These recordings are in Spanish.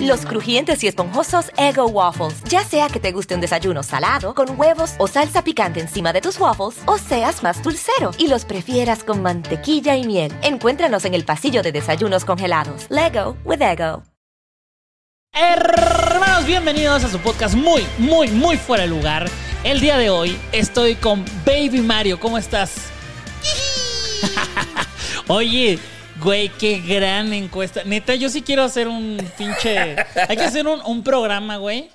Los crujientes y esponjosos Ego Waffles. Ya sea que te guste un desayuno salado, con huevos o salsa picante encima de tus waffles, o seas más dulcero y los prefieras con mantequilla y miel. Encuéntranos en el pasillo de desayunos congelados. Lego with Ego. Hermanos, bienvenidos a su podcast muy, muy, muy fuera de lugar. El día de hoy estoy con Baby Mario. ¿Cómo estás? Oye, güey, qué gran encuesta. Neta, yo sí quiero hacer un pinche. Hay que hacer un, un programa, güey,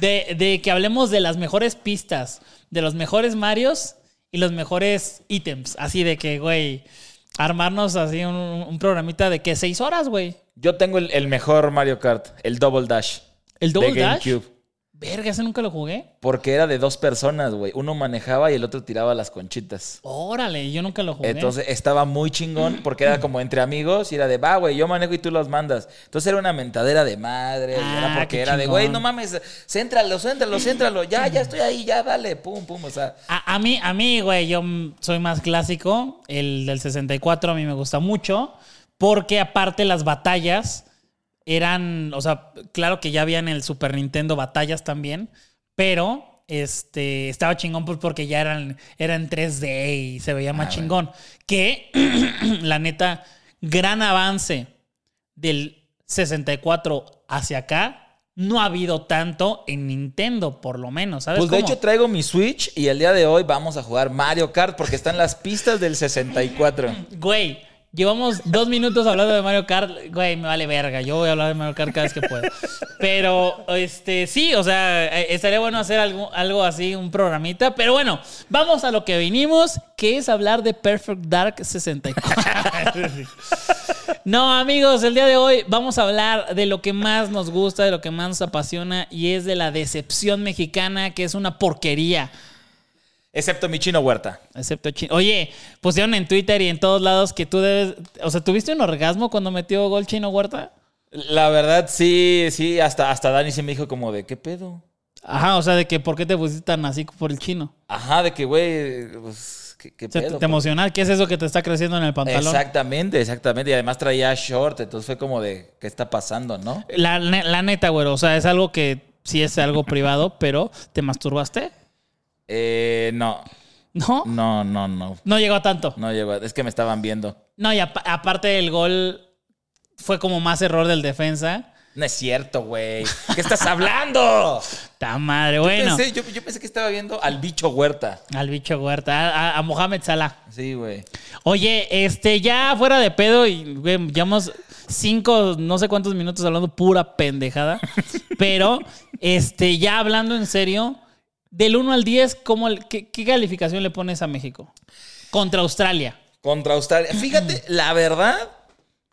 de, de que hablemos de las mejores pistas, de los mejores Marios y los mejores ítems. Así de que, güey, armarnos así un, un programita de que seis horas, güey. Yo tengo el, el mejor Mario Kart, el Double Dash. ¿El Double de Dash? GameCube. Verga, ese nunca lo jugué. Porque era de dos personas, güey. Uno manejaba y el otro tiraba las conchitas. Órale, yo nunca lo jugué. Entonces estaba muy chingón porque era como entre amigos y era de, va, güey, yo manejo y tú los mandas. Entonces era una mentadera de madre. y Ah, era porque era de, güey, no mames, céntralo, céntralo, céntralo. Ya, ya estoy ahí, ya, dale, pum, pum. O sea, A, a mí, a mí, güey, yo soy más clásico. El del 64 a mí me gusta mucho. Porque aparte las batallas eran, o sea, claro que ya había en el Super Nintendo batallas también, pero este estaba chingón pues porque ya eran, era en 3D y se veía más Ah, chingón. Que la neta, gran avance del 64 hacia acá. No ha habido tanto en Nintendo, por lo menos, ¿sabes? pues de cómo? hecho traigo mi Switch y el día de hoy vamos a jugar Mario Kart porque están las pistas del 64. Güey, llevamos dos minutos hablando de Mario Kart. Güey, me vale verga. Yo voy a hablar de Mario Kart cada vez que puedo. Pero, este, sí, o sea, eh, estaría bueno hacer algo, algo así, un programita. Pero bueno, vamos a lo que vinimos, que es hablar de Perfect Dark 64. No, amigos, el día de hoy vamos a hablar de lo que más nos gusta, de lo que más nos apasiona, y es de la decepción mexicana, que es una porquería. Excepto mi chino huerta. Excepto Chino. Oye, pusieron en Twitter y en todos lados que tú debes. O sea, ¿tuviste un orgasmo cuando metió gol Chino Huerta? La verdad, sí, sí, hasta, hasta Dani sí me dijo como de, ¿qué pedo? Ajá, o sea, de que ¿por qué te pusiste tan así por el chino? Ajá, de que, güey, pues, ¿qué, qué O sea, pedo? te, te emociona. ¿Qué es eso que te está creciendo en el pantalón? Exactamente, exactamente. Y además traía short, entonces fue como de, ¿qué está pasando, no? La, la neta, güero. O sea, es algo que sí es algo privado, pero ¿te masturbaste? Eh, no, ¿No? no, no, no. No llegó a tanto. No llegó, es que me estaban viendo. No, y apa- aparte del gol, fue como más error del defensa. No es cierto, güey. ¿Qué estás hablando? Ta madre, bueno. Pensé- yo, yo pensé que estaba viendo al bicho huerta. Al bicho Huerta, a, a- Mohamed Salah. Sí, güey. Oye, este, ya fuera de pedo y güey, llevamos cinco, no sé cuántos minutos hablando pura pendejada. pero, este, ya hablando en serio, del 1 al 10, ¿cómo, qué, qué calificación le pones a México? Contra Australia. Contra Australia. Fíjate, la verdad,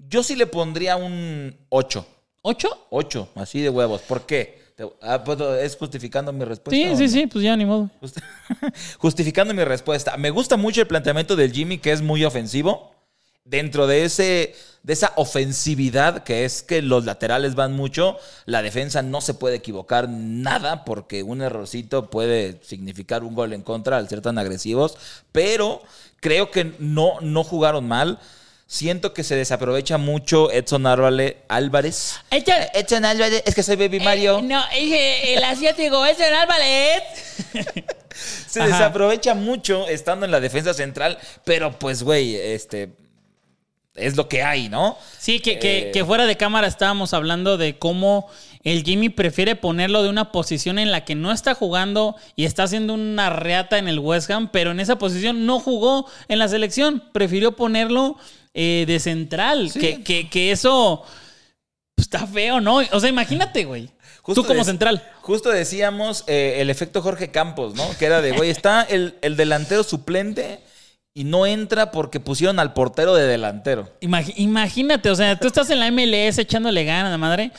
yo sí le pondría un 8. ¿Ocho? 8, así de huevos. ¿Por qué? Ah, pues, ¿Es justificando mi respuesta? Sí, sí, no? sí, pues ya ni modo. Justi- Justificando mi respuesta. Me gusta mucho el planteamiento del Jimmy, que es muy ofensivo. Dentro de, ese, de esa ofensividad, que es que los laterales van mucho, la defensa no se puede equivocar nada, porque un errorcito puede significar un gol en contra al ser tan agresivos. Pero creo que no, no jugaron mal. Siento que se desaprovecha mucho Edson Álvarez. Edson Álvarez, es que soy Baby Mario. Eh, no, dije, el asiático el Álvarez. Se Ajá. desaprovecha mucho estando en la defensa central, pero pues, güey, este. Es lo que hay, ¿no? Sí, que, Eh. que fuera de cámara estábamos hablando de cómo el Jimmy prefiere ponerlo de una posición en la que no está jugando y está haciendo una reata en el West Ham, pero en esa posición no jugó en la selección. Prefirió ponerlo eh, de central. Sí. Que, que, que eso pues, está feo, ¿no? O sea, imagínate, güey. Justo Tú como central. Justo decíamos eh, el efecto Jorge Campos, ¿no? Que era de, güey, está el, el delantero suplente y no entra porque pusieron al portero de delantero. Imagínate, o sea, tú estás en la MLS echándole ganas a la madre.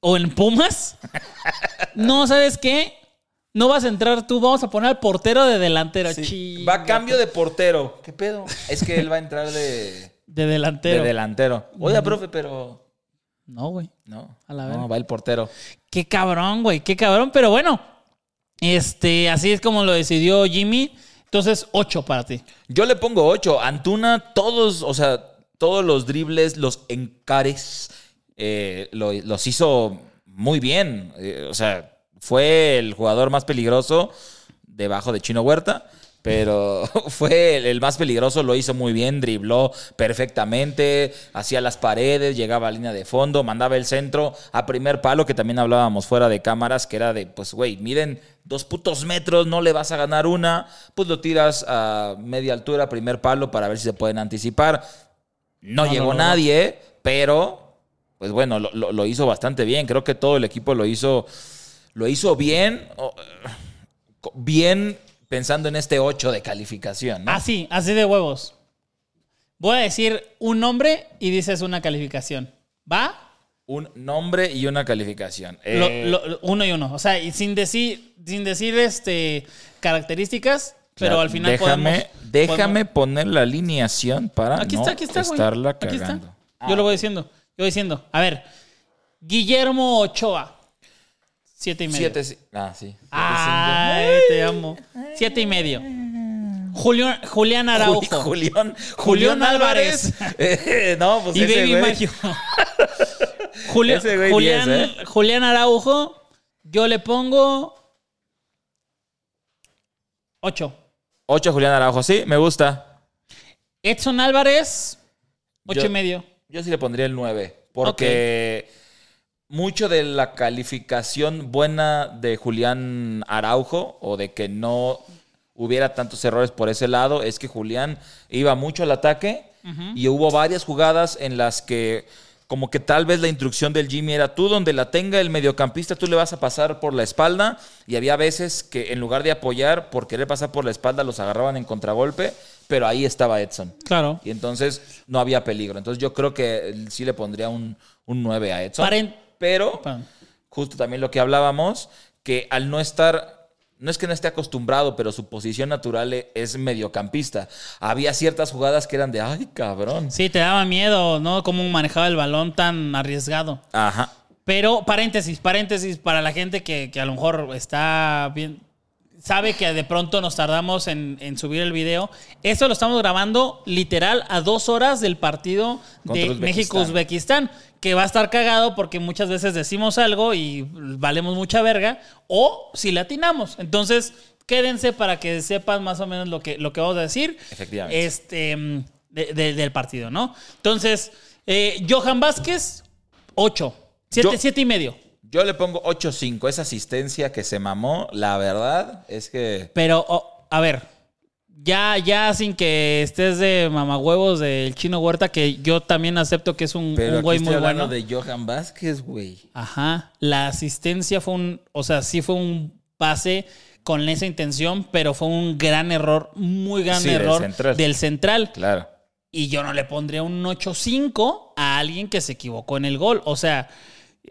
O en Pumas. No, ¿sabes qué? No vas a entrar tú, vamos a poner al portero de delantero. Va a cambio de portero. ¿Qué pedo? Es que él va a entrar de, De delantero. de delantero. Oiga, profe, pero... no, güey. No, A la no, verga. va el portero. Qué cabrón, güey, qué cabrón. Pero bueno, este, así es como lo decidió Jimmy. Entonces, 8 para ti. Yo le pongo 8. Antuna, todos, o sea, todos los dribles, los encares, eh, lo- los hizo muy bien. Eh, o sea, fue el jugador más peligroso debajo de Chino Huerta. Pero fue el, más peligroso, lo hizo muy bien, dribló perfectamente, hacía las paredes, llegaba a línea de fondo, mandaba el centro a primer palo, que también hablábamos fuera de cámaras, que era de, pues, güey, miden dos putos metros, no le vas a ganar una, pues lo tiras a media altura, primer palo, para ver si se pueden anticipar. No, No, llegó no, nadie, pero, pues bueno, lo, lo- lo hizo bastante bien. Creo que todo el equipo lo hizo, lo hizo bien, bien pensando en este 8 de calificación. ¿no? Así, así de huevos. Voy a decir un nombre y dices una calificación. ¿Va? Un nombre y una calificación. Eh, lo- lo- uno y uno. O sea, y sin decir, sin decir este características, pero claro, al final déjame, podemos- déjame podemos- poner la alineación para Aquí no está, aquí está, estarla Aquí está. cagando. Ah, Yo lo voy diciendo. Yo voy diciendo. A ver. Guillermo Ochoa. Siete y medio. Siete, sí. Ah, sí. Ay, te amo. Siete y medio. Julián, Julián. Araujo. Juli- Julián, Julián Julián Álvarez. Eh, no, pues y ese Baby Ese Julián, 10, ¿eh? Julián Araujo, yo le pongo 8. Ocho Julián Araujo, sí, me gusta. Edson Álvarez, 8 Yo- y medio. Yo sí le pondría el 9. Porque mucho de la calificación buena de Julián Araujo o de que no hubiera tantos errores por ese lado es que Julián iba mucho al ataque y hubo varias jugadas en las que como que tal vez la instrucción del Jimmy era tú donde la tenga el mediocampista tú le vas a pasar por la espalda y había veces que en lugar de apoyar por querer pasar por la espalda los agarraban en contragolpe, pero ahí estaba Edson. Claro. Y entonces no había peligro. Entonces yo creo que sí le pondría un, un 9 a Edson. Paren- Pero justo también lo que hablábamos, que al no estar, no es que no esté acostumbrado, pero su posición natural e- es mediocampista. Había ciertas jugadas que eran de, ay, cabrón. Sí, te daba miedo, ¿no? Cómo manejaba el balón tan arriesgado. Ajá. Pero, paréntesis, paréntesis, para la gente que, que a lo mejor está bien, sabe que de pronto nos tardamos en, en subir el video. Esto lo estamos grabando literal a dos horas del partido de Uzbekistán. México-Uzbekistán, que va a estar cagado porque muchas veces decimos algo y valemos mucha verga, o si latinamos. Entonces, quédense para que sepan más o menos lo que, lo que vamos a decir. Efectivamente. Este, de- de- del partido, ¿no? Entonces, eh, Johan Vázquez, 8. Yo- 7, siete y medio. Yo le pongo 8-5. Esa asistencia que se mamó, la verdad es que... Pero, oh, a ver, ya, ya sin que estés de mamahuevos del chino Huerta, que yo también acepto que es un, Pero un aquí güey muy bueno. de Johan Vázquez, güey. Ajá. La asistencia fue un. O sea, sí fue un pase con esa intención, pero fue un gran error, muy gran Sí, del error central. del central. Claro. Y yo no le pondría un 8-5 a alguien que se equivocó en el gol. O sea,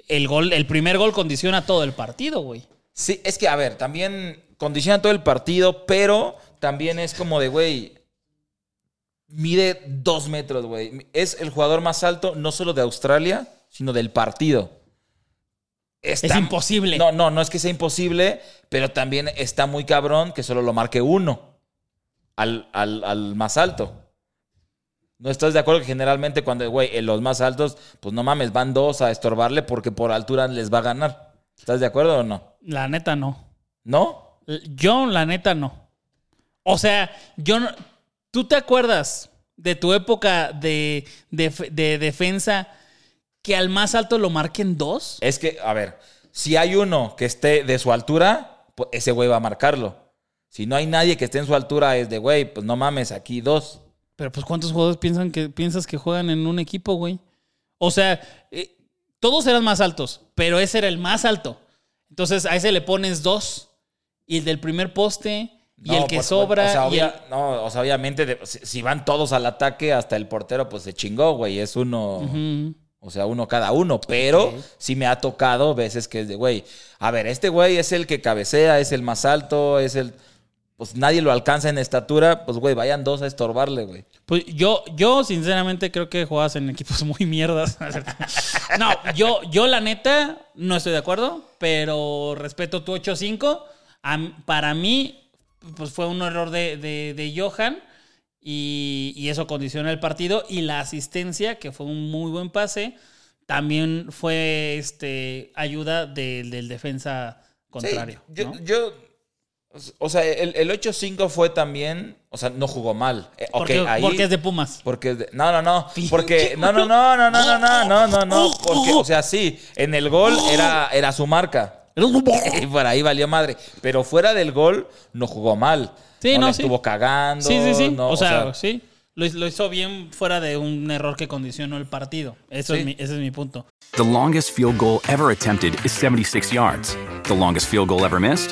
el gol, el primer gol condiciona todo el partido, güey. Sí, es que, a ver, también condiciona todo el partido, pero también es como de, güey, mide dos metros, güey. Es el jugador más alto, no solo de Australia, sino del partido. Está- Es imposible. No, no, no es que sea imposible, pero también está muy cabrón que solo lo marque uno al, al- al más alto. ¿No estás de acuerdo que generalmente cuando, güey, en los más altos, pues no mames, van dos a estorbarle porque por altura les va a ganar? ¿Estás de acuerdo o no? La neta no. ¿No? Yo, la neta, no. O sea, yo no. ¿Tú te acuerdas de tu época de, de, de defensa que al más alto lo marquen dos? Es que, a ver, si hay uno que esté de su altura, pues ese güey va a marcarlo. Si no hay nadie que esté en su altura, es de, güey, pues no mames, aquí dos. Pero pues ¿cuántos jugadores piensan que, piensas que juegan en un equipo, güey? O sea, eh, todos eran más altos, pero ese era el más alto. Entonces a ese le pones dos. Y el del primer poste, y No, el que pues, sobra. O sea, y el- obvia- no, o sea, obviamente, de- si, van todos al ataque, hasta el portero, pues se chingó, güey. Es uno. O sea, uno cada uno. Pero Ok. sí me ha tocado veces que es de, güey, a ver, este güey es el que cabecea, es el más alto, es el. Pues nadie lo alcanza en estatura, pues güey, vayan dos a estorbarle, güey. Pues yo, yo sinceramente creo que jugabas en equipos muy mierdas. No, yo, yo la neta no estoy de acuerdo, pero respeto tu 8-5. Am- Para mí, pues fue un error de, de- de Johan y, y eso condiciona el partido. Y la asistencia, que fue un muy buen pase, también fue este, ayuda del- del defensa contrario. Sí, yo, ¿no? yo- o sea, el, el 8-5 fue también, o sea, no jugó mal. Eh, ok, porque, ahí- porque es de Pumas. Porque de- no, no, no, porque no, no, no, no, no, no, no, no, no, no, porque o sea, sí, en el gol era era su marca. Y por ahí valió madre, pero fuera del gol no jugó mal. Sí, no, no, le sí. estuvo cagando. Sí, sí, sí. no, o, sea, sí. Lo, lo hizo bien fuera de un error que condicionó el partido. Eso Sí. es mi, ese es mi punto. The longest field goal ever attempted is 76 yards. The longest field goal ever missed?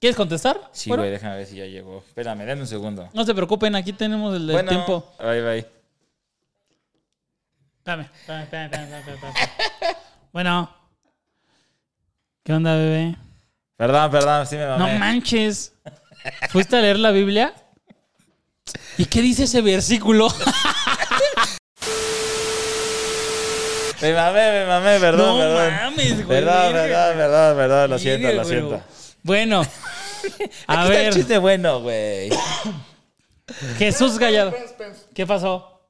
¿quieres contestar? Sí, Bueno, güey, déjame ver si ya llegó. Espérame, denme un segundo. No se preocupen, aquí tenemos el del Bueno, tiempo. Va ahí. Espérame, espérame, espérame, espérame, espérame. Bueno. ¿Qué onda, bebé? Perdón, perdón, sí me No mamé. manches. ¿Fuiste a leer la Biblia? ¿Y qué dice ese versículo? Me mamé, me mamé, perdón, no perdón. mames, güey. Perdón, perdón, perdón, perdón, lo siento, lo siento. Bueno, a Aquí está el ver, chiste bueno, güey. Jesús Gallardo. Spence, Spence. ¿Qué pasó?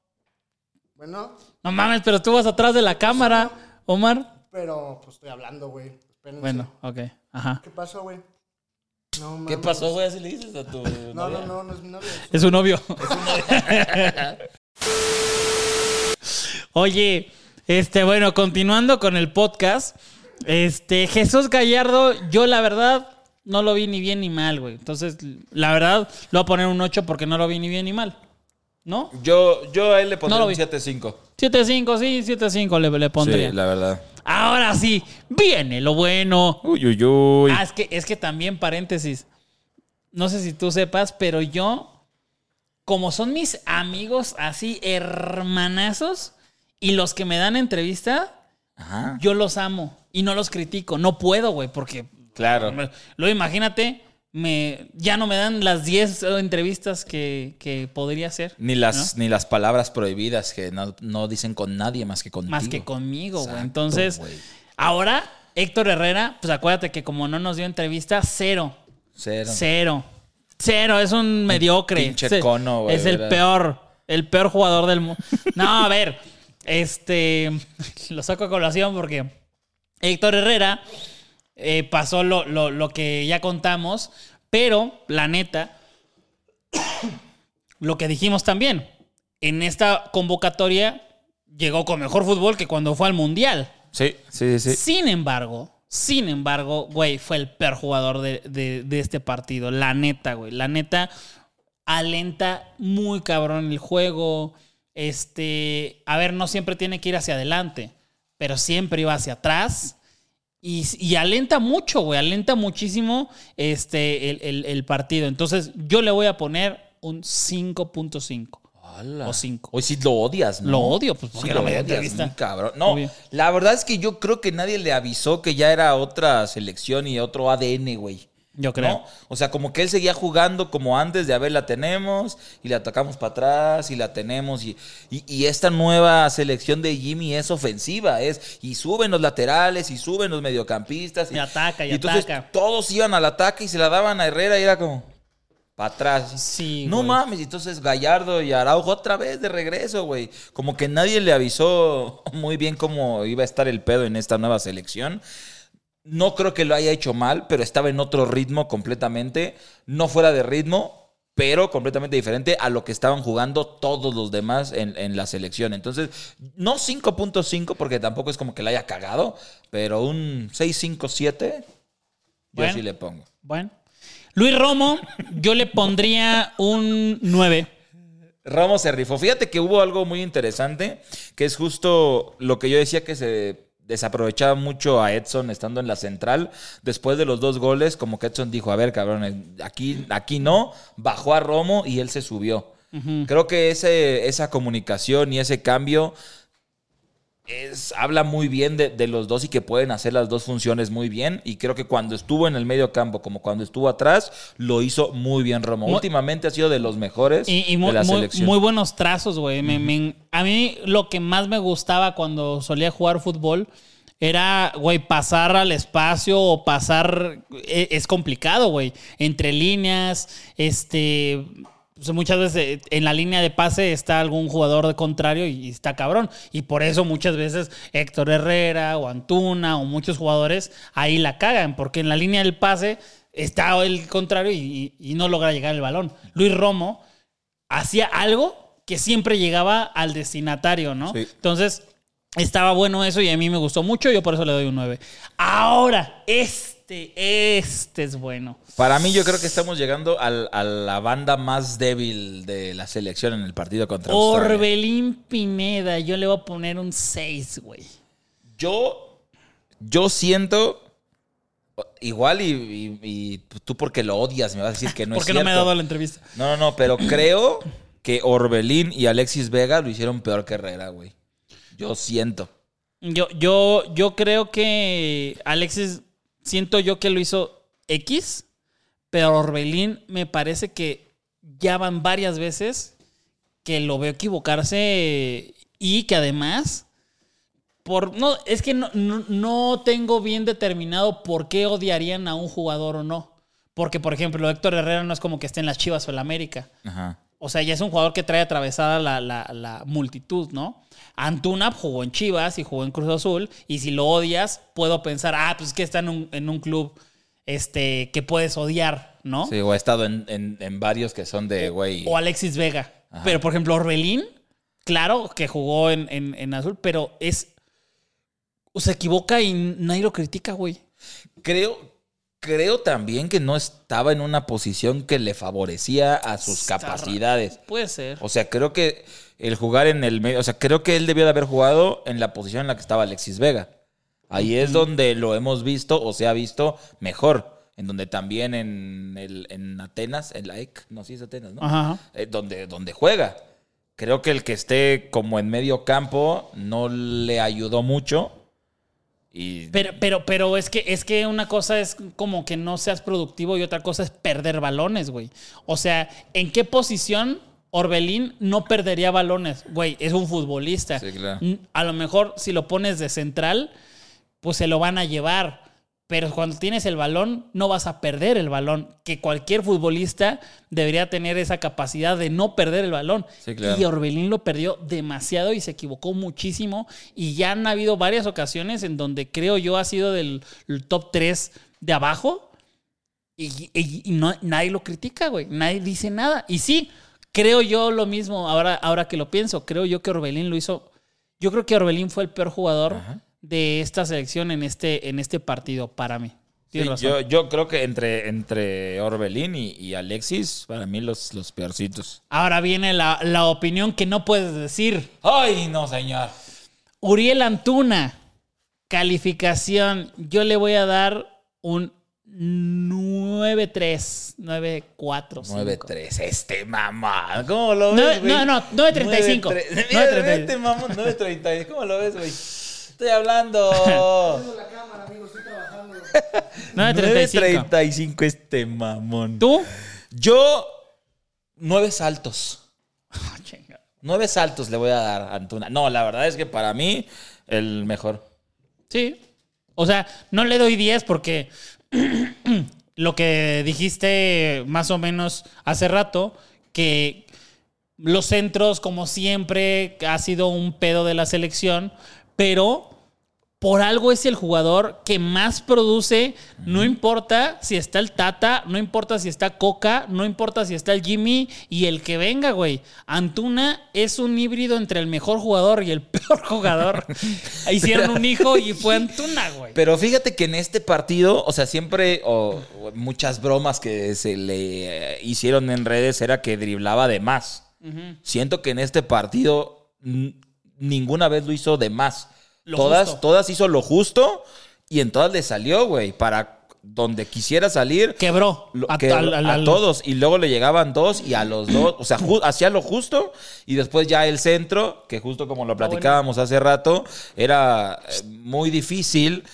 Bueno, No mames, pero tú vas atrás de la cámara, Omar. pero pues estoy hablando, güey. Espérense. Bueno, ok, ajá. ¿Qué pasó, güey? No, ¿Qué mames. pasó, güey? Así le dices a tu. No, novia? no, no, no es mi novia. Es su novio. Oye, este, bueno, continuando con el podcast, este, Jesús Gallardo, yo la verdad no lo vi ni bien ni mal, güey. Entonces, la verdad, le voy a poner un 8 porque no lo vi ni bien ni mal. ¿No? Yo, yo a él le pondría No lo un vi. 7-5. 7-5, sí, 7-5 le, le pondría. Sí, la verdad. Ahora sí, viene lo bueno. Uy, uy, uy. Ah, es que, es que también, paréntesis, no sé si tú sepas, pero yo, como son mis amigos así, hermanazos, y los que me dan entrevista, Ajá. yo los amo y no los critico. No puedo, güey, porque Claro. luego imagínate, me, ya no me dan las 10 entrevistas que, que podría hacer. Ni las, ni las palabras prohibidas que no, no dicen con nadie más que contigo. Más que conmigo, güey. Entonces, ahora, Héctor Herrera, pues acuérdate que como no nos dio entrevista, cero. Cero. Cero. Cero, es un mediocre. pinche Es- cono, güey, Es el ¿verdad? peor. El peor jugador del mundo. No, a ver. Este. Lo saco a colación porque Héctor Herrera eh, pasó lo, lo- lo que ya contamos. Pero, la neta, lo que dijimos también. En esta convocatoria llegó con mejor fútbol que cuando fue al Mundial. Sí, sí, sí. Sin embargo, sin embargo, güey, fue el peor jugador de, de- de este partido. La neta, güey. La neta, alenta muy cabrón el juego. Este, a ver, no siempre tiene que ir hacia adelante, pero siempre iba hacia atrás. Y, y alenta mucho, güey. Alenta muchísimo este, el, el- el partido. Entonces, yo le voy a poner un 5.5. Hola. O cinco. Hoy sí lo odias, ¿no? Lo odio, pues, sí lo odias, muy cabrón. No, Obvio. la verdad es que yo creo que nadie le avisó que ya era otra selección y otro ADN, güey. Yo creo. ¿No? O sea, como que él seguía jugando como antes de, a ver, la tenemos y la atacamos para atrás y la tenemos. Y, y- y esta nueva selección de Jimmy es ofensiva, es y suben los laterales y suben los mediocampistas. Y ataca, y entonces ataca. todos iban al ataque y se la daban a Herrera y era como, para atrás. Sí, No güey. mames, entonces Gallardo y Araujo otra vez de regreso, güey. Como que nadie le avisó muy bien cómo iba a estar el pedo en esta nueva selección. No creo que lo haya hecho mal, pero estaba en otro ritmo completamente. No fuera de ritmo, pero completamente diferente a lo que estaban jugando todos los demás en, en la selección. Entonces, no 5.5, porque tampoco es como que la haya cagado, pero un 6.5.7, yo Bueno. sí le pongo. Bueno. Luis Romo, yo le pondría un 9. Ramos se rifó. Fíjate que hubo algo muy interesante, que es justo lo que yo decía que se desaprovechaba mucho a Edson estando en la central. Después de los dos goles, como que Edson dijo, a ver, cabrón, aquí, aquí no, bajó a Romo y él se subió. Creo que ese, esa comunicación y ese cambio es, habla muy bien de, de los dos y que pueden hacer las dos funciones muy bien. Y creo que cuando estuvo en el medio campo como cuando estuvo atrás, lo hizo muy bien Romo. Muy- Últimamente ha sido de los mejores Y, y muy, de la muy- selección. muy buenos trazos, güey. A mí lo que más me gustaba cuando solía jugar fútbol era, güey, pasar al espacio o pasar. e- Es, complicado, güey. Entre líneas, este. Muchas veces eh, en la línea de pase está algún jugador de contrario y está cabrón. Y por eso muchas veces Héctor Herrera o Antuna o muchos jugadores ahí la cagan, porque en la línea del pase está el contrario y, y- y no logra llegar el balón. Luis Romo hacía algo que siempre llegaba al destinatario, ¿no? Sí. Entonces, estaba bueno eso y a mí me gustó mucho, yo por eso le doy un 9. Ahora, este, este es bueno. Para mí, yo creo que estamos llegando al- a la banda más débil de la selección en el partido contra Australia. Orbelín Pineda, yo le voy a poner un 6, güey. Yo, yo siento. Igual y, y- y tú porque lo odias me vas a decir que no es Porque no me ha cierto. dado la entrevista. No, no, no, pero creo que Orbelín y Alexis Vega lo hicieron peor que Herrera, güey. Yo siento. Yo, yo, yo creo que Alexis, siento yo que lo hizo X, pero Orbelín me parece que ya van varias veces que lo veo equivocarse y que además, por no, es que no, no, tengo bien determinado por qué odiarían a un jugador o no. Porque, por ejemplo, Héctor Herrera no es como que esté en las Chivas o el América. Ajá. O sea, ya es un jugador que trae atravesada la, la- la multitud, ¿no? Antuna jugó en Chivas y jugó en Cruz Azul. Y si lo odias, puedo pensar, ah, pues es que está en un, en un club este, que puedes odiar, ¿no? Sí, o he estado en, en- en varios que son de, güey. O Alexis Vega. Ajá. Pero, por ejemplo, Orbelín, claro que jugó en, en- en Azul, pero es. o Se equivoca y nadie lo critica, güey. Creo, creo también que no estaba en una posición que le favorecía a sus Está capacidades. Puede ser. O sea, creo que el jugar en el medio, o sea, creo que él debió de haber jugado en la posición en la que estaba Alexis Vega. Ahí es donde lo hemos visto o se ha visto mejor. En donde también en, el, en Atenas, en la EC, no, sí es Atenas, ¿no? Ajá. Eh, donde, donde juega. Creo que el que esté como en medio campo no le ayudó mucho. Y Pero, pero, pero es que es que una cosa es como que no seas productivo y otra cosa es perder balones, güey. O sea, ¿en qué posición Orbelín no perdería balones? Güey, es un futbolista. Sí, claro. A lo mejor si lo pones de central, pues se lo van a llevar. Pero cuando tienes el balón, no vas a perder el balón. Que cualquier futbolista debería tener esa capacidad de no perder el balón. Sí, claro. Y Orbelín lo perdió demasiado y se equivocó muchísimo. Y ya han habido varias ocasiones en donde creo yo ha sido del el top 3 de abajo. Y, y- y no, nadie lo critica, güey. Nadie dice nada. Y sí, creo yo lo mismo ahora, ahora que lo pienso. Creo yo que Orbelín lo hizo. Yo creo que Orbelín fue el peor jugador de esta selección en este, en este partido para mí. Sí, yo, yo creo que entre, entre Orbelín y, y Alexis, para mí los, los peorcitos. Ahora viene la, la opinión que no puedes decir. ¡Ay, no, señor! Uriel Antuna, calificación. Yo le voy a dar un 9-3, 9-4. 9-3, este mamá. ¿Cómo lo ves, güey? no, no, 9.35. 9.3. 9.35. Mira, Este mamón, 9.30. ¿Cómo lo ves, güey? Estoy hablando. la cámara, amigo, estoy trabajando. 9.35. 9.35 este mamón. ¿Tú? Yo, nueve saltos. Ah. Nueve saltos le voy a dar a Antuna. No, la verdad es que para mí, el mejor. Sí. O sea, no le doy 10 porque lo que dijiste más o menos hace rato, que los centros, como siempre, ha sido un pedo de la selección, pero por algo es el jugador que más produce, no importa si está el Tata, no importa si está Coca, no importa si está el Jimmy y el que venga, güey. Antuna es un híbrido entre el mejor jugador y el peor jugador. Hicieron un hijo y fue Antuna, güey. Pero fíjate que en este partido, o sea, siempre, o o muchas bromas que se le eh, hicieron en redes era que driblaba de más. Siento que en este partido ninguna vez lo hizo de más. Lo todas, justo. todas hizo lo justo y en todas le salió, güey, para donde quisiera salir. Quebró Lo- a, que- al- al- a al- todos y luego le llegaban dos y a los dos, o sea, hacía lo justo y después ya el centro, que justo como lo platicábamos hace rato, era eh, muy difícil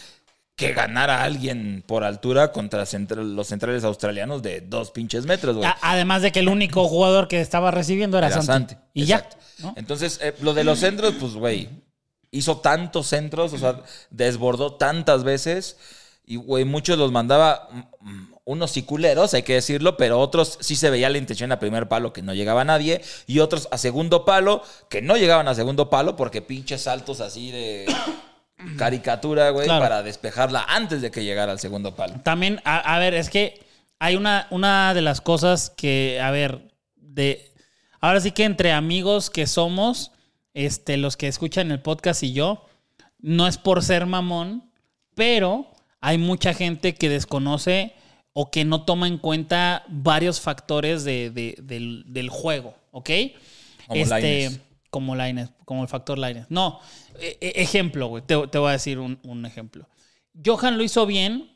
que ganara alguien por altura contra los centrales australianos de dos pinches metros, güey. Además de que el único jugador que estaba recibiendo era, Era Santi. Santi, Y exacto. ya. ¿no? Entonces, eh, lo de los centros, pues, güey, hizo tantos centros, o sea, desbordó tantas veces y, güey, muchos los mandaba mm, unos sí culeros, hay que decirlo, pero otros sí se veía la intención a primer palo que no llegaba nadie y otros a segundo palo que no llegaban a segundo palo porque pinches saltos así de caricatura, güey, Claro. para despejarla antes de que llegara al segundo palo. También, a, a ver, es que hay una, una de las cosas que, a ver, de. Ahora sí que entre amigos que somos, este, los que escuchan el podcast y yo, no es por ser mamón, pero hay mucha gente que desconoce o que no toma en cuenta varios factores de- de- del, del juego, ¿ok? Como Lainez. como Lainez, como el factor Lainez. No, e- e- ejemplo, güey, te, te voy a decir un, un ejemplo. Johan lo hizo bien,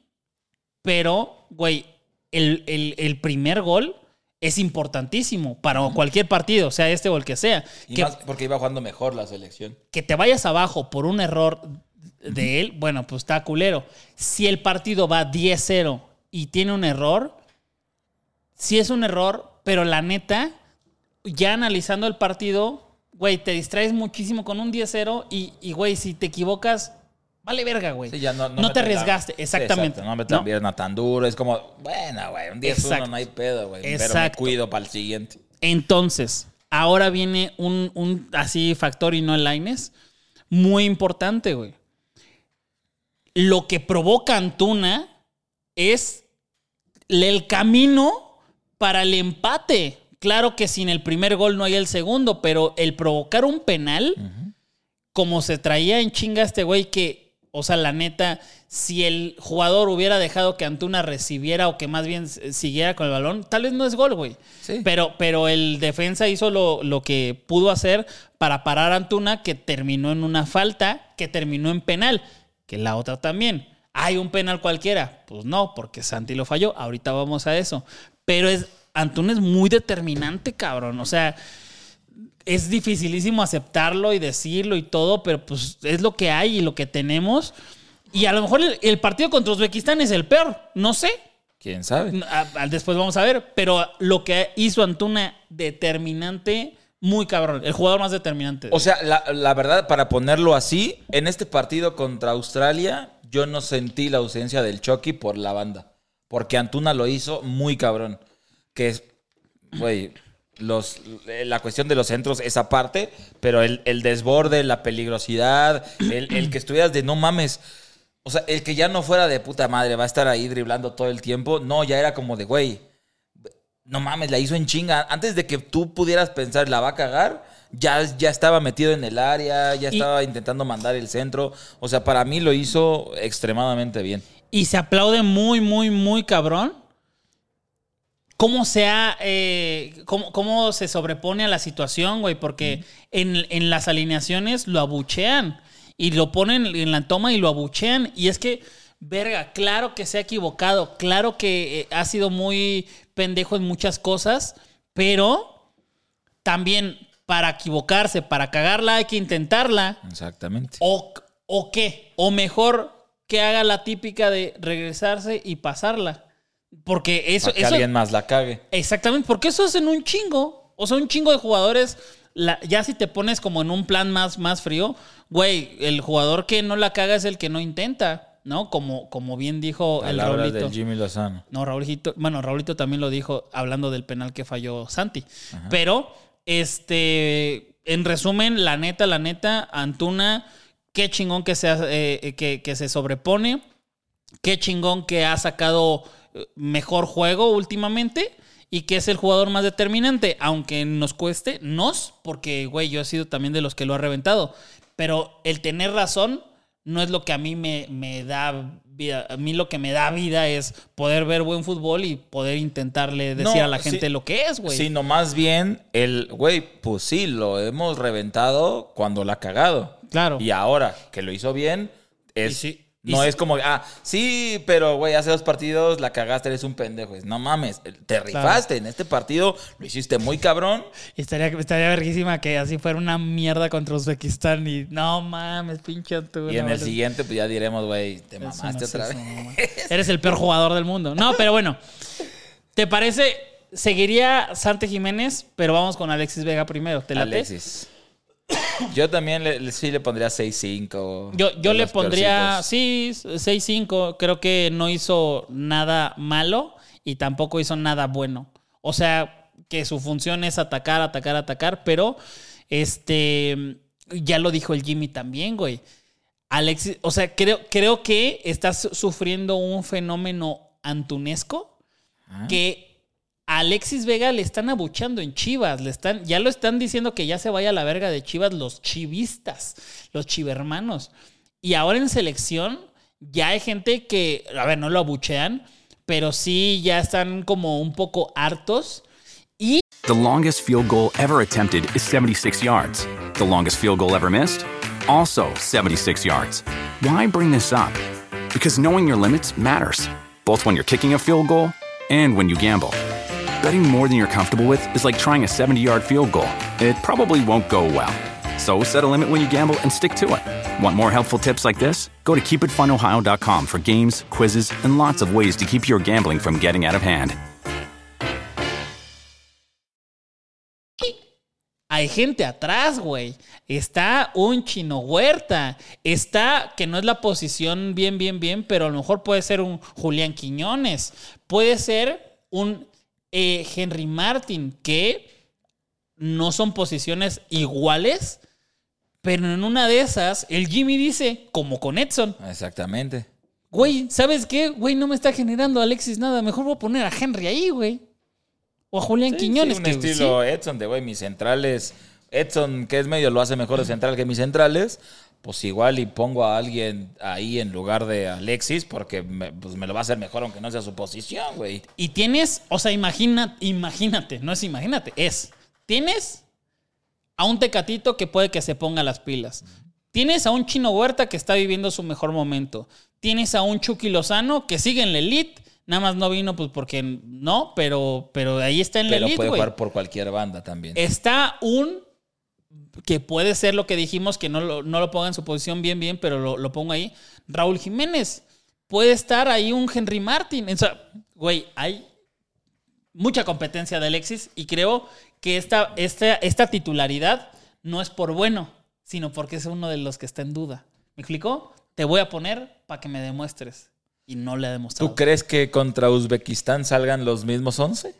pero, güey, el, el- el primer gol es importantísimo para cualquier partido, sea este o el que sea. Y Que, más porque iba jugando mejor la selección. que te vayas abajo por un error de él, bueno, pues está culero. Si el partido va 10-0 y tiene un error, sí es un error, pero la neta, ya analizando el partido, güey, te distraes muchísimo con un 10-0 y, y, güey, si te equivocas, vale verga, güey. Sí, ya no, no, no te arriesgaste, exactamente. no me ¿no? pierna tan duro. Es como, bueno, güey, un 10-1 Exacto. no hay pedo, güey. Pero me cuido para el siguiente. Entonces, ahora viene un, un así factor y no el Lainez. Muy importante, güey. Lo que provoca Antuna es el camino para el empate. Claro que sin el primer gol no hay el segundo, pero el provocar un penal, como se traía en chinga este güey que, o sea, la neta, si el jugador hubiera dejado que Antuna recibiera o que más bien siguiera con el balón, tal vez no es gol, güey. Sí. Pero, pero el defensa hizo lo, lo que pudo hacer para parar a Antuna, que terminó en una falta, que terminó en penal, que la otra también. ¿Hay un penal cualquiera? Pues no, porque Santi lo falló. Ahorita vamos a eso. Pero es, Antuna es muy determinante, cabrón. O sea, es dificilísimo aceptarlo y decirlo y todo, pero pues es lo que hay y lo que tenemos. Y a lo mejor el, el partido contra Uzbekistán es el peor, no sé. ¿Quién sabe? A- a- después vamos a ver, pero lo que hizo Antuna determinante, muy cabrón. El jugador más determinante. O sea, la, la verdad, para ponerlo así, en este partido contra Australia, yo no sentí la ausencia del Chucky por la banda. Porque Antuna lo hizo muy cabrón. Que es, güey, los, la cuestión de los centros, esa parte, pero el, el desborde, la peligrosidad, el, el que estuvieras de no mames. O sea, el que ya no fuera de puta madre, va a estar ahí driblando todo el tiempo. No, ya era como de, güey, no mames, la hizo en chinga. Antes de que tú pudieras pensar, la va a cagar, ya, ya estaba metido en el área, ya Y- estaba intentando mandar el centro. O sea, para mí lo hizo extremadamente bien. Y se aplaude muy, muy, muy cabrón. ¿Cómo se ha, eh, cómo, cómo se sobrepone a la situación, güey? Porque en, en las alineaciones lo abuchean y lo ponen en la toma y lo abuchean. Y es que, verga, claro que se ha equivocado, claro que eh, ha sido muy pendejo en muchas cosas, pero también para equivocarse, para cagarla hay que intentarla. Exactamente. O, ¿O qué? O mejor que haga la típica de regresarse y pasarla. Porque eso... Para que eso alguien más la cague. exactamente, porque eso es en un chingo. O sea, un chingo de jugadores... la- ya si te pones como en un plan más, más frío, güey, el jugador que no la caga es el que no intenta. ¿no? Como, como bien dijo el Raulito. del Jimmy Lozano. No, Raulito, bueno, Raulito también lo dijo hablando del penal que falló Santi. Pero, este, en resumen, la neta, la neta, Antuna, qué chingón que se, ha- eh, que, que se sobrepone, qué chingón que ha sacado eh, mejor juego últimamente y que es el jugador más determinante, aunque nos cueste, nos, porque, güey, yo he sido también de los que lo ha reventado. Pero el tener razón no es lo que a mí me, me da vida. A mí lo que me da vida es poder ver buen fútbol y poder intentarle decir No, a la sí. gente lo que es, güey. Sino más bien, el güey, pues sí, lo hemos reventado cuando la ha cagado. Claro. Y ahora que lo hizo bien, es. Sí, no es como, ah, sí, pero güey, hace dos partidos la cagaste, eres un pendejo. Es, No mames, te rifaste. En este partido lo hiciste muy cabrón. Y estaría, estaría verguísima que así fuera una mierda contra Uzbekistán y no mames, pinche Antuna. Y en el siguiente, pues ya diremos, güey, te Eso mamaste no otra eso, vez. Eres el peor jugador del mundo. No, pero bueno. ¿Te parece? Seguiría Sante Jiménez, pero vamos con Alexis Vega primero. ¿Te late? Alexis. Yo también le- le- sí le pondría 6-5. Yo, yo le pondría, peorcitos. sí, 6-5. Creo que no hizo nada malo y tampoco hizo nada bueno. O sea, que su función es atacar, atacar, atacar, pero este, ya lo dijo el Jimmy también, güey. Alexis, o sea, creo, creo que estás sufriendo un fenómeno antunesco Ah. que Alexis Vega le están abuchando en Chivas, le están, ya lo están diciendo que ya se vaya a la verga de Chivas los chivistas, los chivermanos. Y ahora en selección ya hay gente que, a ver, no lo abuchean, pero sí ya están como un poco hartos. Y The longest field goal ever attempted is 76 yards. The longest field goal ever missed? Also 76 yards. Why bring this up? Because knowing your limits matters, both when you're kicking a field goal and when you gamble. Betting more than you're comfortable with is like trying a 70 yard field goal. It probably won't go well. So set a limit when you gamble and stick to it. Want more helpful tips like this? Go to keepitfunohio.com for games, quizzes, and lots of ways to keep your gambling from getting out of hand. hay gente atrás, güey. Está un chino huerta. Está, que no es la posición bien, bien, bien, pero a lo mejor puede ser un Julián Quiñones. Puede ser un eh, Henry Martin, que no son posiciones iguales, pero en una de esas, el Jimmy dice, como con Edson, Exactamente. güey, ¿sabes qué? Güey, no me está generando Alexis nada. Mejor voy a poner a Henry ahí, güey. O a Julián Sí, Quiñones. sí, un que, estilo sí. Edson de, güey, mis centrales. Edson, que es medio, lo hace mejor de central que mis centrales. Pues igual y pongo a alguien ahí en lugar de Alexis porque me, pues me lo va a hacer mejor aunque no sea su posición, güey. Y tienes, o sea, imagina, imagínate, no es imagínate, es, tienes a un tecatito que puede que se ponga las pilas. Tienes a un chino huerta que está viviendo su mejor momento. Tienes a un Chucky Lozano que sigue en la elite. Nada más no vino pues porque no, pero, pero ahí está en la Pero elite, puede güey. jugar por cualquier banda también. Está un que puede ser lo que dijimos, que no lo, no lo ponga en su posición bien, bien, pero lo, lo pongo ahí. Raúl Jiménez. Puede estar ahí un Henry Martin. O sea, güey, hay mucha competencia de Alexis y creo que esta, esta, esta titularidad no es por bueno, sino porque es uno de los que está en duda. ¿Me explicó? Te voy a poner para que me demuestres. Y no le ha demostrado. ¿Tú crees que contra Uzbekistán salgan los mismos 11?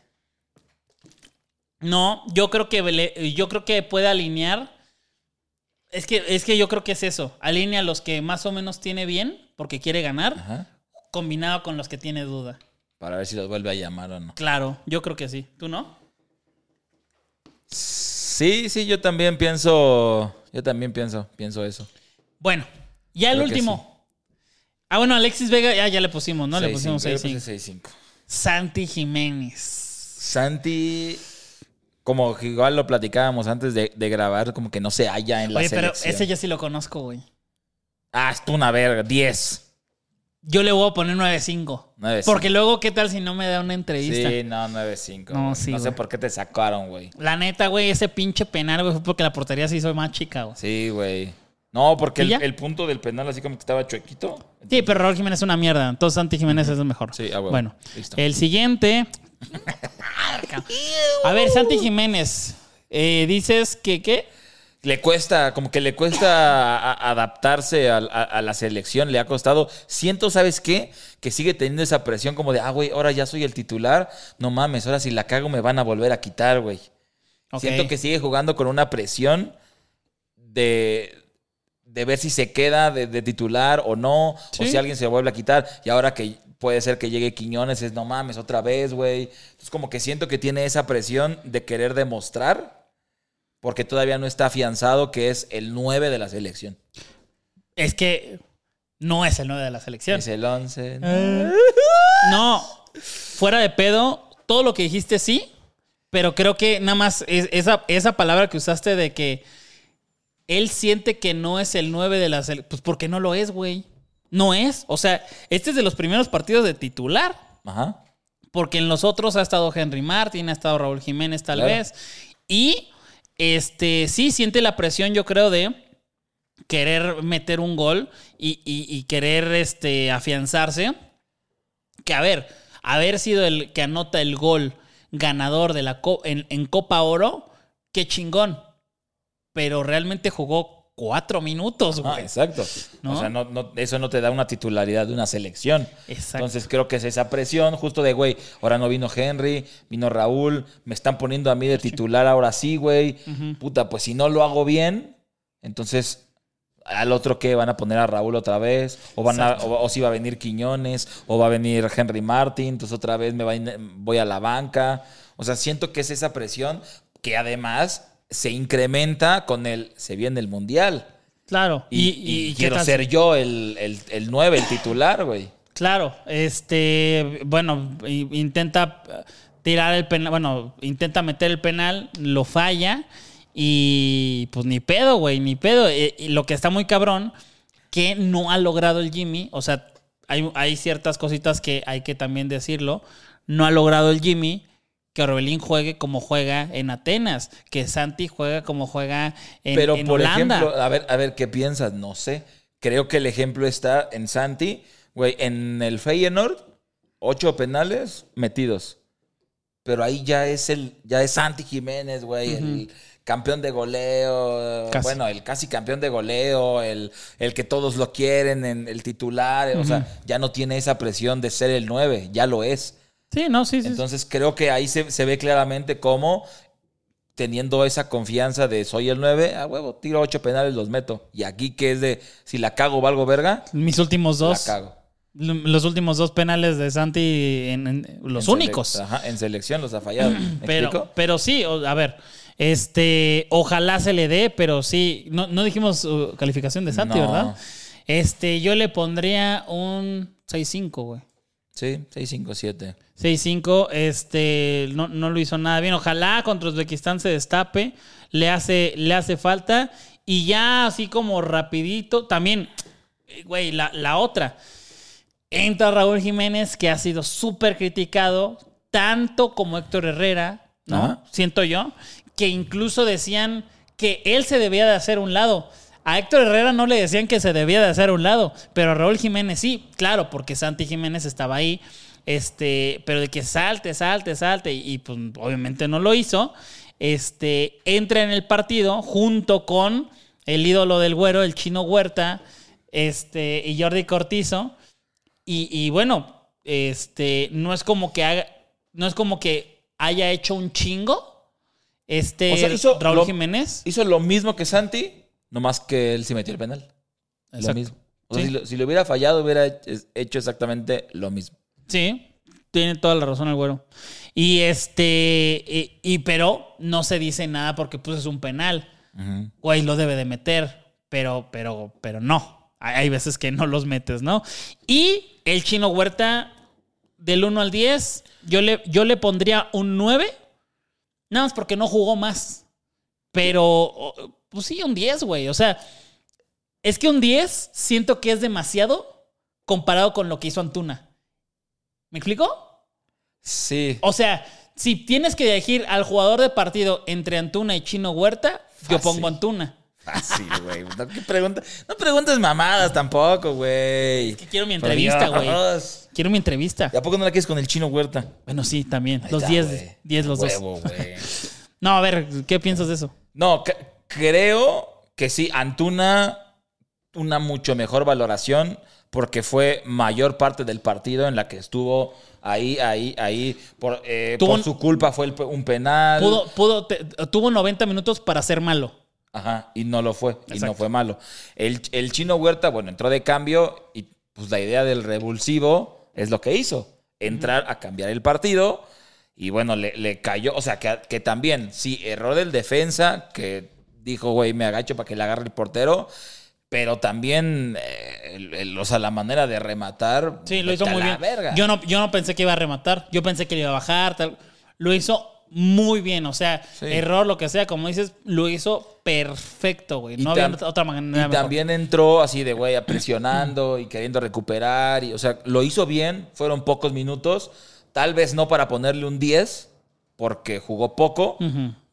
No, yo creo que yo creo que puede alinear. Es que, es que yo creo que es eso. Alinea a los que más o menos tiene bien, porque quiere ganar, Ajá. combinado con los que tiene duda. Para ver si los vuelve a llamar o no. Claro, yo creo que sí. ¿Tú no? Sí, sí, yo también pienso. Yo también pienso, pienso eso. Bueno, ya el Creo último. Ah, bueno, Alexis Vega, ya, ya le pusimos, ¿no? le pusimos 6-5, yo 6-5. puse 6-5. Santi Jiménez. Santi, como que igual lo platicábamos antes de, de grabar, como que no se halla en la Oye, pero selección. ese yo sí lo conozco, güey. Ah, es una verga, 10. Yo le voy a poner 9-5. 9-5. Porque luego, ¿qué tal si no me da una entrevista? Sí, no, 9-5. No, sí, No sé por qué te sacaron, güey. La neta, güey, ese pinche penal, güey, fue porque la portería se hizo más chica, güey. Sí, güey. No, porque ¿Y el, punto del penal así como que estaba chuequito. Sí, pero Raúl Jiménez es una mierda. Entonces Santi Jiménez es el mejor. Sí, ah, huevo. Bueno, Listo. el siguiente. A ver, Santi Jiménez. eh, dices que qué? le cuesta, como que le cuesta a- a- adaptarse a, la selección, le ha costado. Siento, ¿sabes qué? Que sigue teniendo esa presión como de, ah, güey, ahora ya soy el titular. No mames, ahora si la cago me van a volver a quitar, güey. Siento que sigue jugando con una presión de, de ver si se queda de, de titular o no, o si alguien se vuelve a quitar. Y ahora que puede ser que llegue Quiñones, es no mames, otra vez, güey. Entonces, como que siento que tiene esa presión de querer demostrar, porque todavía no está afianzado que es el 9 de la selección. Es que no es el 9 de la selección. Es el 11. No, fuera de pedo, todo lo que dijiste sí, pero creo que nada más es- esa, esa palabra que usaste de que él siente que no es el 9 de la selección, pues porque no lo es, güey. No es. O sea, este es de los primeros partidos de titular. Ajá. Porque en los otros ha estado Henry Martin, ha estado Raúl Jiménez tal Claro. vez. Y este sí siente la presión, yo creo, de querer meter un gol y, y- y querer este, afianzarse. Que a ver, haber sido el que anota el gol ganador de la co- en, en Copa Oro, qué chingón. Pero realmente jugó cuatro minutos, Ah, güey. exacto. ¿No? O sea, no- no- eso no te da una titularidad de una selección. Exacto. Entonces creo que es esa presión justo de, güey, ahora no vino Henry, vino Raúl, me están poniendo a mí de titular ahora sí, güey. Puta, pues si no lo hago bien, entonces al otro que van a poner a Raúl otra vez, o van a, o, o si va a venir Quiñones, o va a venir Henry Martin, entonces otra vez me va voy a la banca. O sea, siento que es esa presión que además se incrementa con el se viene el mundial. Claro. Y, Y, y- y ¿qué quiero ser yo el, el, el 9, el titular, güey. Claro, este, bueno, intenta tirar el penal, bueno, intenta meter el penal, lo falla y pues ni pedo, güey, ni pedo. Y, y lo que está muy cabrón, que no ha logrado el Jimmy, o sea, hay, hay ciertas cositas que hay que también decirlo, no ha logrado el Jimmy que Orbelín juegue como juega en Atenas, que Santi juega como juega en, Pero en por Holanda. ejemplo, a ver, a ver qué piensas, no sé. Creo que el ejemplo está en Santi, güey, en el Feyenoord, ocho penales metidos. Pero ahí ya es el, ya es Santi Jiménez, güey, el campeón de goleo, Casi. bueno, el casi campeón de goleo, el, el que todos lo quieren, en, el titular, o sea, ya no tiene esa presión de ser el 9, ya lo es. Sí, no, sí, sí. Entonces creo que ahí se, se ve claramente cómo teniendo esa confianza de soy el 9, a huevo, tiro ocho penales, los meto. Y aquí que es de si la cago valgo verga, Mis últimos dos. la cago. Los últimos dos penales de Santi, en, en- los En únicos. Ajá, en selección los ha fallado. ¿Me Pero, explico? pero sí, a ver, este, ojalá se le dé, pero sí, no, no dijimos uh, calificación de Santi, No. ¿verdad? Este, yo le pondría un 6-5, güey. Sí, 6, 5, 7. 6-5, este, no, no lo hizo nada bien. Ojalá contra Uzbekistán se destape, le hace, le hace falta. Y ya así como rapidito, también, güey, la, la otra. Entra Raúl Jiménez, que ha sido súper criticado, tanto como Héctor Herrera, ¿no? Ajá. Siento yo, que incluso decían que él se debía de hacer un lado. A Héctor Herrera no le decían que se debía de hacer a un lado, pero a Raúl Jiménez sí, claro, porque Santi Jiménez estaba ahí, este, pero de que salte, salte, salte, y, y, pues obviamente no lo hizo, este, entra en el partido junto con el ídolo del güero, el chino Huerta, este, y Jordi Cortizo, y, y bueno, este, no es como que haga, no es como que haya hecho un chingo, este, O sea, hizo Raúl lo- Jiménez. Hizo lo mismo que Santi, nomás que él sí metió el penal. Lo Exacto. mismo. O sea, Sí. si, lo, si lo hubiera fallado, hubiera hecho exactamente lo mismo. Sí, tiene toda la razón el güero. Y este, y, y- pero no se dice nada porque pues es un penal. Güey, lo debe de meter, pero, pero, pero no. Hay, hay veces que no los metes, ¿no? Y el chino Huerta, del 1 al 10, yo le, yo le pondría un 9, nada más porque no jugó más. Pero, pues sí, un 10, güey. O sea, es que un 10 siento que es demasiado comparado con lo que hizo Antuna. ¿Me explico? Sí. O sea, si tienes que elegir al jugador de partido entre Antuna y Chino Huerta, yo pongo Antuna. Fácil, güey. No, ¿qué pregunta? no preguntes mamadas tampoco, güey. que quiero mi entrevista, güey. Quiero mi entrevista. ¿Y a poco no la quieres con el chino Huerta? Bueno, sí, también. Ahí Los está, 10, güey. 10 los dos. Huevo, güey. No, a ver, ¿qué piensas de eso? No, creo que sí, Antuna, una mucho mejor valoración porque fue mayor parte del partido en la que estuvo ahí, ahí, ahí. Por, eh, por un- su culpa fue el un penal. Pudo, pudo, te- tuvo 90 minutos para ser malo. Ajá, y no lo fue, y no fue malo. El, el chino Huerta, bueno, entró de cambio y pues la idea del revulsivo es lo que hizo, entrar a cambiar el partido y bueno, le, le cayó, o sea, que, que también, sí, error del defensa, que dijo, güey, me agacho para que le agarre el portero, pero también, eh, el- el- o sea, la manera de rematar. Sí, lo vete hizo muy bien. verga. Yo no, yo no pensé que iba a rematar. Yo pensé que le iba a bajar. Tal. Lo hizo muy bien. O sea, Sí. error, lo que sea, como dices, lo hizo perfecto, güey. No había otra manera. Y mejor. también entró así de güey, presionando y queriendo recuperar. Y, o sea, lo hizo bien. Fueron pocos minutos. Tal vez no para ponerle un 10, porque jugó poco.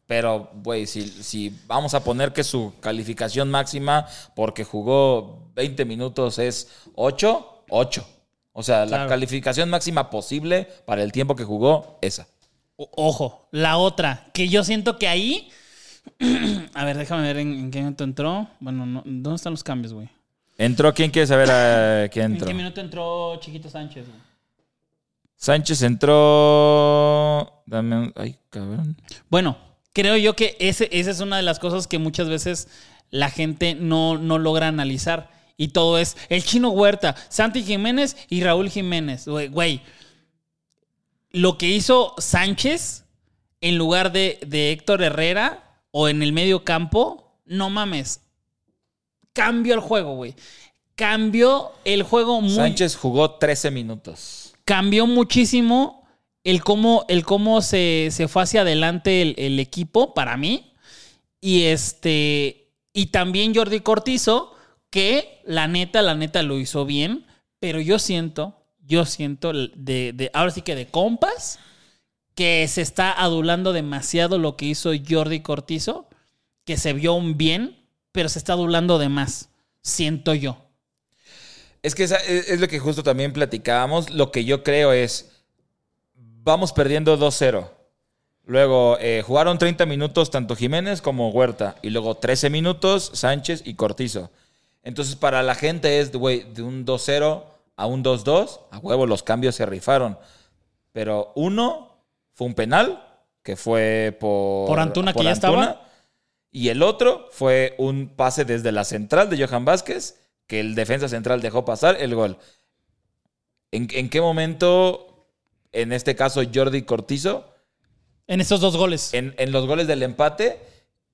Pero, güey, si, si vamos a poner que su calificación máxima, porque jugó 20 minutos, es 8, 8. O sea, la calificación máxima posible para el tiempo que jugó, esa. O- Ojo, la otra, que yo siento que ahí. a ver, déjame ver en, en qué minuto entró. Bueno, no- ¿dónde están los cambios, güey? ¿Entró? ¿Quién quiere saber a quién ¿En entró? qué minuto entró Chiquito Sánchez, güey? Sánchez entró. Dame un. Ay, cabrón. Bueno, creo yo que ese, esa es una de las cosas que muchas veces la gente no, no logra analizar. Y todo es el chino Huerta, Santi Jiménez y Raúl Jiménez. Güey, lo que hizo Sánchez en lugar de, de Héctor Herrera o en el medio campo, no mames. Cambió el juego, güey. Cambió el juego muy Sánchez jugó 13 minutos. cambió muchísimo el cómo, el cómo se, se fue hacia adelante el, el equipo para mí. Y este. Y también Jordi Cortizo, que la neta, la neta lo hizo bien. Pero yo siento, yo siento de, de ahora sí que de compas, que se está adulando demasiado lo que hizo Jordi Cortizo, que se vio un bien, pero se está adulando de más. Siento yo. Es que es, es lo que justo también platicábamos. Lo que yo creo es. Vamos perdiendo 2-0. Luego eh, jugaron 30 minutos tanto Jiménez como Huerta. Y luego 13 minutos Sánchez y Cortizo. Entonces, para la gente es, güey, de un 2-0 a un 2-2. A huevo, los cambios se rifaron. Pero uno fue un penal, que fue por. Por Antuna, que ya estaba. Y el otro fue un pase desde la central de Johan Vázquez, que el defensa central dejó pasar el gol. ¿En, en qué momento, en este caso Jordi Cortizo, En esos dos goles. en, en los goles del empate,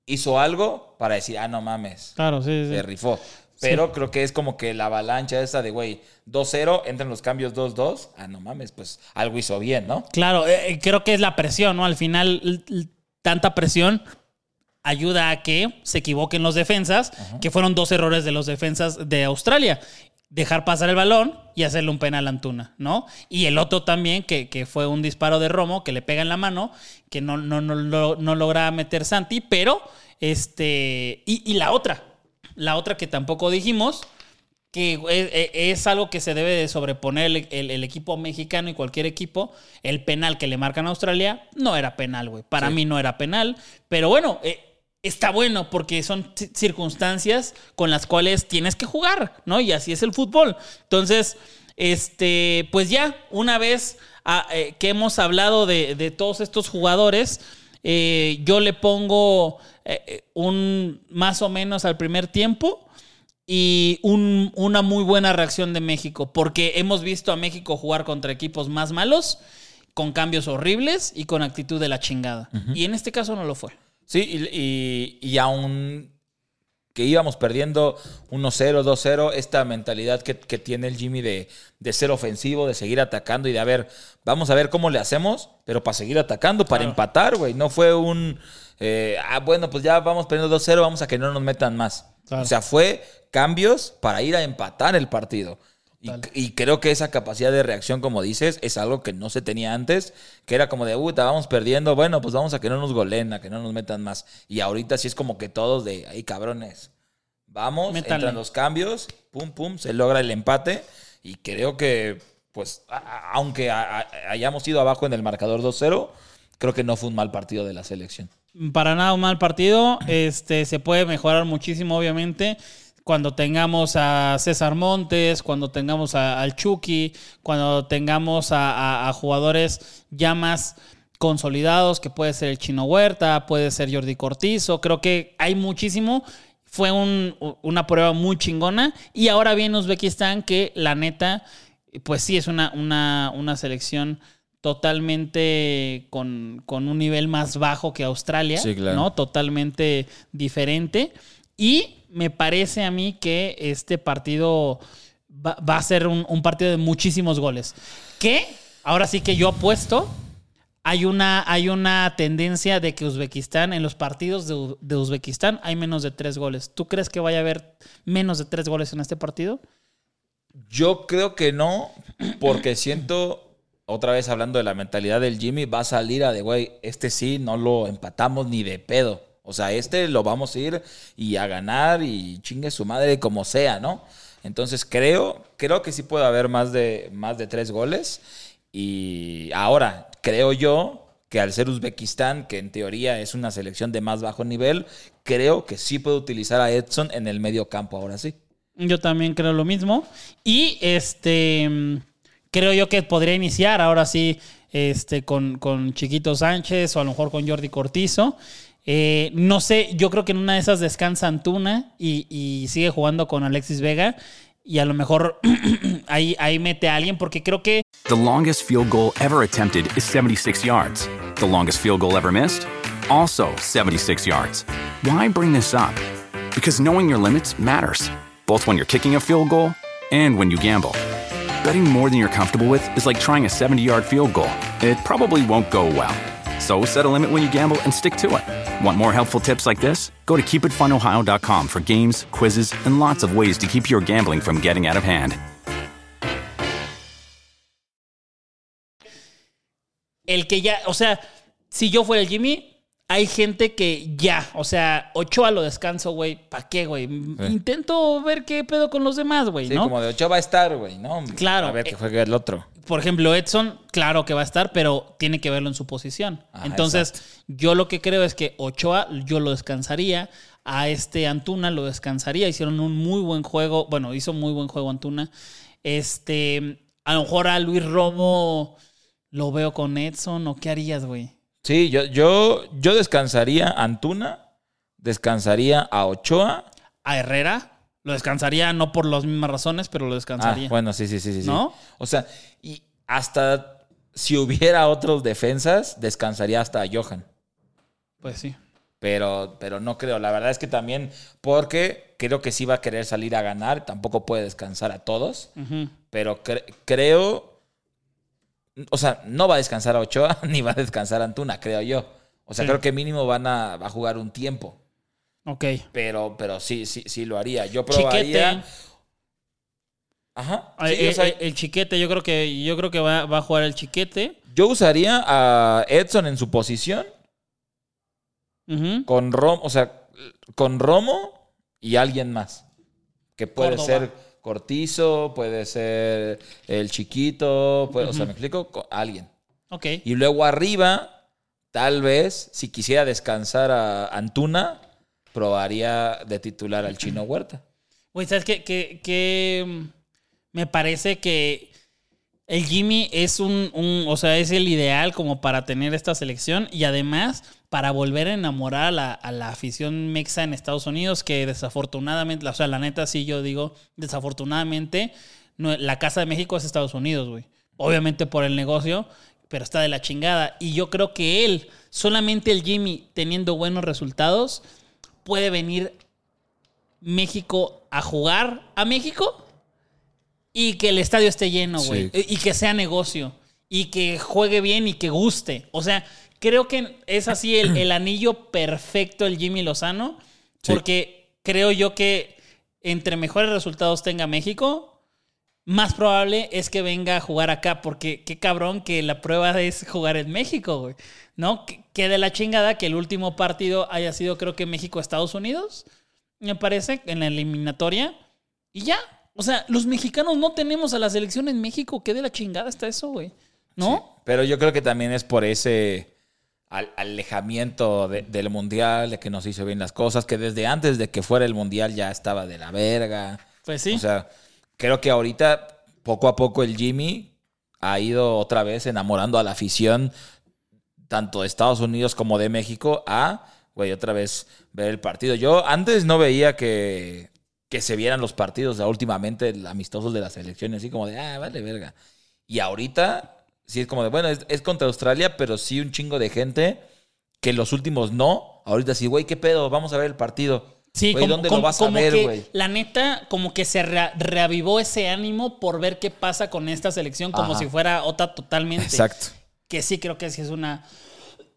hizo algo para decir, ah, no mames, Claro, sí, sí. se rifó? Pero creo que es como que la avalancha esa de, güey, 2-0, entran los cambios 2-2. Ah, no mames, pues algo hizo bien, ¿no? Claro, eh, eh, creo que es la presión, ¿no? Al final, tanta presión ayuda a que se equivoquen los defensas, que fueron dos errores de los defensas de Australia. Dejar pasar el balón y hacerle un penal a Antuna, ¿no? Y el otro también, que, que fue un disparo de Romo, que le pega en la mano, que no, no, no, no, no logra meter Santi, pero este. Y, y la otra, la otra que tampoco dijimos, que es, es- es algo que se debe de sobreponer el, el- el equipo mexicano y cualquier equipo. El penal que le marcan a Australia no era penal, güey. Para Sí. mí no era penal. Pero bueno, eh, está bueno porque son ci- circunstancias con las cuales tienes que jugar, ¿no? Y así es el fútbol. Entonces, este, pues ya, una vez ah, eh, que hemos hablado de, de todos estos jugadores, eh, yo le pongo eh, eh, un más o menos al primer tiempo y un- una muy buena reacción de México, porque hemos visto a México jugar contra equipos más malos, con cambios horribles y con actitud de la chingada. Y en este caso no lo fue. Sí, y, y, y aún que íbamos perdiendo 1-0, 2-0, esta mentalidad que, que tiene el Jimmy de, de ser ofensivo, de seguir atacando y de a ver, vamos a ver cómo le hacemos, pero para seguir atacando, para Claro. empatar, güey. No fue un, eh, ah, bueno, pues ya vamos perdiendo 2-0, vamos a que no nos metan más. Claro. O sea, fue cambios para ir a empatar el partido. Y, y creo que esa capacidad de reacción, como dices, es algo que no se tenía antes, que era como de, uy, vamos perdiendo, bueno, pues vamos a que no nos goleen, a que no nos metan más. Y ahorita sí es como que todos de, ahí cabrones, vamos, entran los cambios, pum, pum, se logra el empate. Y creo que, pues, a- aunque a- a- hayamos ido abajo en el marcador 2-0, creo que no fue un mal partido de la selección. para nada un mal partido. Este, se puede mejorar muchísimo, obviamente. Cuando tengamos a César Montes, cuando tengamos a- al Chucky, cuando tengamos a, a- a jugadores ya más consolidados, que puede ser el Chino Huerta, puede ser Jordi Cortizo. Creo que hay muchísimo. Fue un- una prueba muy chingona. Y ahora viene Uzbekistán, que la neta, pues sí, es una, una, una selección totalmente con, con un nivel más bajo que Australia, Sí, claro. ¿no? Totalmente diferente. Y me parece a mí que este partido va, a ser un, partido de muchísimos goles. Que ahora sí que yo apuesto. Hay una, hay una tendencia de que Uzbekistán, en los partidos de, de Uzbekistán, hay menos de tres goles. ¿Tú crees que vaya a haber menos de tres goles en este partido? Yo creo que no, porque siento, otra vez hablando de la mentalidad del Jimmy, va a salir a de, güey, este sí no lo empatamos ni de pedo. O sea, este lo vamos a ir y a ganar y chingue su madre como sea, ¿no? Entonces creo, creo que sí puede haber más de, más de tres goles. Y ahora, creo yo que al ser Uzbekistán, que en teoría es una selección de más bajo nivel, creo que sí puede utilizar a Edson en el medio campo, ahora sí. Yo también creo lo mismo. Y este creo yo que podría iniciar ahora sí este, con, con Chiquito Sánchez o a lo mejor con Jordi Cortizo. Eh, no sé, yo creo que en una de esas descansa Antuna y, y sigue jugando con Alexis Vega. Y a lo mejor ahí, ahí mete a alguien porque creo que The longest field goal ever attempted is 76 yards. The longest field goal ever missed? Also 76 yards. Why bring this up? Because knowing your limits matters, both when you're kicking a field goal and when you gamble. Betting more than you're comfortable with is like trying a 70 yard field goal, it probably won't go well. So set a limit when you gamble and stick to it. Want more helpful tips like this? Go to keepitfunohio.com for games, quizzes, and lots of ways to keep your gambling from getting out of hand. el que ya, o sea, si yo fuera el Jimmy, hay gente que ya, o sea, Ochoa lo descanso, güey. ¿Para qué, güey? Intento ver qué pedo con los demás, güey, Sí, ¿no? como de ocho va a estar, güey, ¿no? Claro. A ver que juegue el otro. Por ejemplo, Edson, claro que va a estar, pero tiene que verlo en su posición. Ajá, Entonces, exacto. yo lo que creo es que Ochoa, yo lo descansaría. A este Antuna lo descansaría. Hicieron un muy buen juego. Bueno, hizo muy buen juego Antuna. Este, a lo mejor a Luis Romo lo veo con Edson. ¿O qué harías, güey? Sí, yo, yo, yo descansaría a Antuna, descansaría a Ochoa. A Herrera lo descansaría, no por las mismas razones, pero lo Ah, descansaría. bueno, sí, sí, sí, sí. sí. ¿No? O sea, y hasta si hubiera otros defensas, descansaría hasta a Johan. Pues sí. Pero, pero no creo. La verdad es que también, porque creo que sí va a querer salir a ganar, tampoco puede descansar a todos. Pero cre- creo. O sea, no va a descansar a Ochoa ni va a descansar a Antuna, creo yo. O sea, Sí. creo que mínimo van a, va a jugar un tiempo. Ok. Pero, pero sí, sí, sí lo haría. Yo probaría. Chiquete. Ajá. Eh, o eh, sea, el chiquete, yo creo que, yo creo que va, va a jugar el chiquete. yo usaría a Edson en su posición con Romo, o sea, con Romo y alguien más. Que puede Córdoba. ser Cortizo, puede ser el chiquito, puede- o sea, me explico, Co- alguien. Ok. Y luego arriba, tal vez, si quisiera descansar a Antuna, probaría de titular al chino Huerta. Güey, ¿sabes qué? Que, que, mm, me parece que el Jimmy es un, un- o sea, es el ideal como para tener esta selección y además para volver a enamorar a la, a la afición mexa en Estados Unidos, que desafortunadamente, o sea, la neta sí yo digo, desafortunadamente, no- la Casa de México es Estados Unidos, güey. Obviamente por el negocio, pero está de la chingada. Y yo creo que él, solamente el Jimmy, teniendo buenos resultados, puede venir México a jugar a México y que el estadio esté lleno, güey. Sí. Y que sea negocio. Y que juegue bien y que guste. O sea, creo que es así el, el anillo perfecto el Jimmy Lozano. Sí. Porque creo yo que entre mejores resultados tenga México, más probable es que venga a jugar acá. Porque qué cabrón que la prueba es jugar en México, güey. ¿No? Que, que de la chingada que el último partido haya sido, creo que México-Estados Unidos me parece, en la eliminatoria. Y ya. O sea, los mexicanos no tenemos a la selección en México. ¿Qué de la chingada está eso, güey? ¿No? Sí. Pero yo creo que también es por ese. Al alejamiento de- del mundial, de que nos hizo bien las cosas, que desde antes de que fuera el mundial ya estaba de la verga. Pues sí. O sea, creo que ahorita, poco a poco, el Jimmy ha ido otra vez enamorando a la afición, tanto de Estados Unidos como de México, a, güey, otra vez ver el partido. Yo antes no veía que, que se vieran los partidos, o sea, últimamente, amistosos de las elecciones, así como de, ah, vale, verga. Y ahorita, sí es como de, bueno, es, es contra Australia, pero sí un chingo de gente que los últimos no. Ahorita sí, güey, ¿qué pedo? Vamos a ver el partido. Sí, Güey, como, ¿dónde como- lo vas a ver, que, güey? la neta, como que se rea- reavivó ese ánimo por ver qué pasa con esta selección, como Ajá. si fuera otra totalmente. Exacto. Que sí creo que sí es una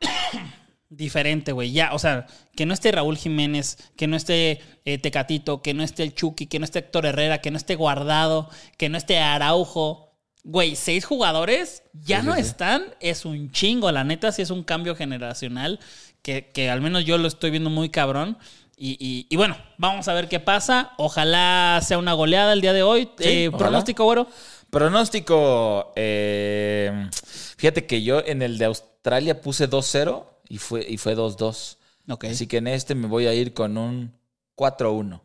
diferente, güey. Ya, o sea, que no esté Raúl Jiménez, que no esté eh, Tecatito, que no esté el Chucky, que no esté Héctor Herrera, que no esté Guardado, que no esté Araujo. Güey, seis jugadores ya Sí, no sí, están. Es un chingo. La neta, sí es un cambio generacional que, que al menos yo lo estoy viendo muy cabrón. Y, y- y bueno, vamos a ver qué pasa. Ojalá sea una goleada el día de hoy. Sí, Eh, pronóstico, güero. Pronóstico. eh, fíjate que yo en el de Australia puse 2-0 y fue, y fue 2-2. Ok. Así que en este me voy a ir con un 4-1.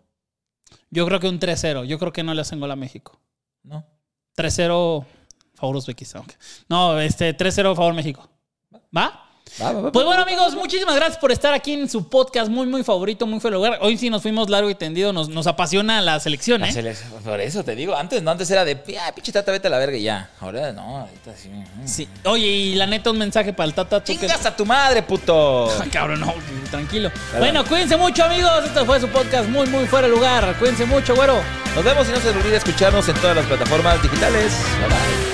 Yo creo que un 3-0. Yo creo que no le hacen gol a México. ¿No? 3-0 favor Uzbekistán. No, este 3-0 favor México. ¿Va? Va, va, va, Pues bueno, amigos, muchísimas gracias por estar aquí en su podcast muy, muy favorito, muy fue lugar. Hoy sí nos fuimos largo y tendido, nos, nos apasiona la selección, La ¿eh? selección- Por eso te digo, antes no, antes era de, ah, pinche tata, vete a la verga y ya. Ahora no, ahorita sí. mm. Sí. Oye, y la neta, un mensaje para el Tata. que- ¡Chingas a tu madre, puto! Ah, Cabrón, no, tranquilo. Bueno, cuídense mucho, amigos. Este fue su podcast muy, muy fuera de lugar. Cuídense mucho, güero. Nos vemos y no se les olvide escucharnos en todas las plataformas digitales. Bye bye.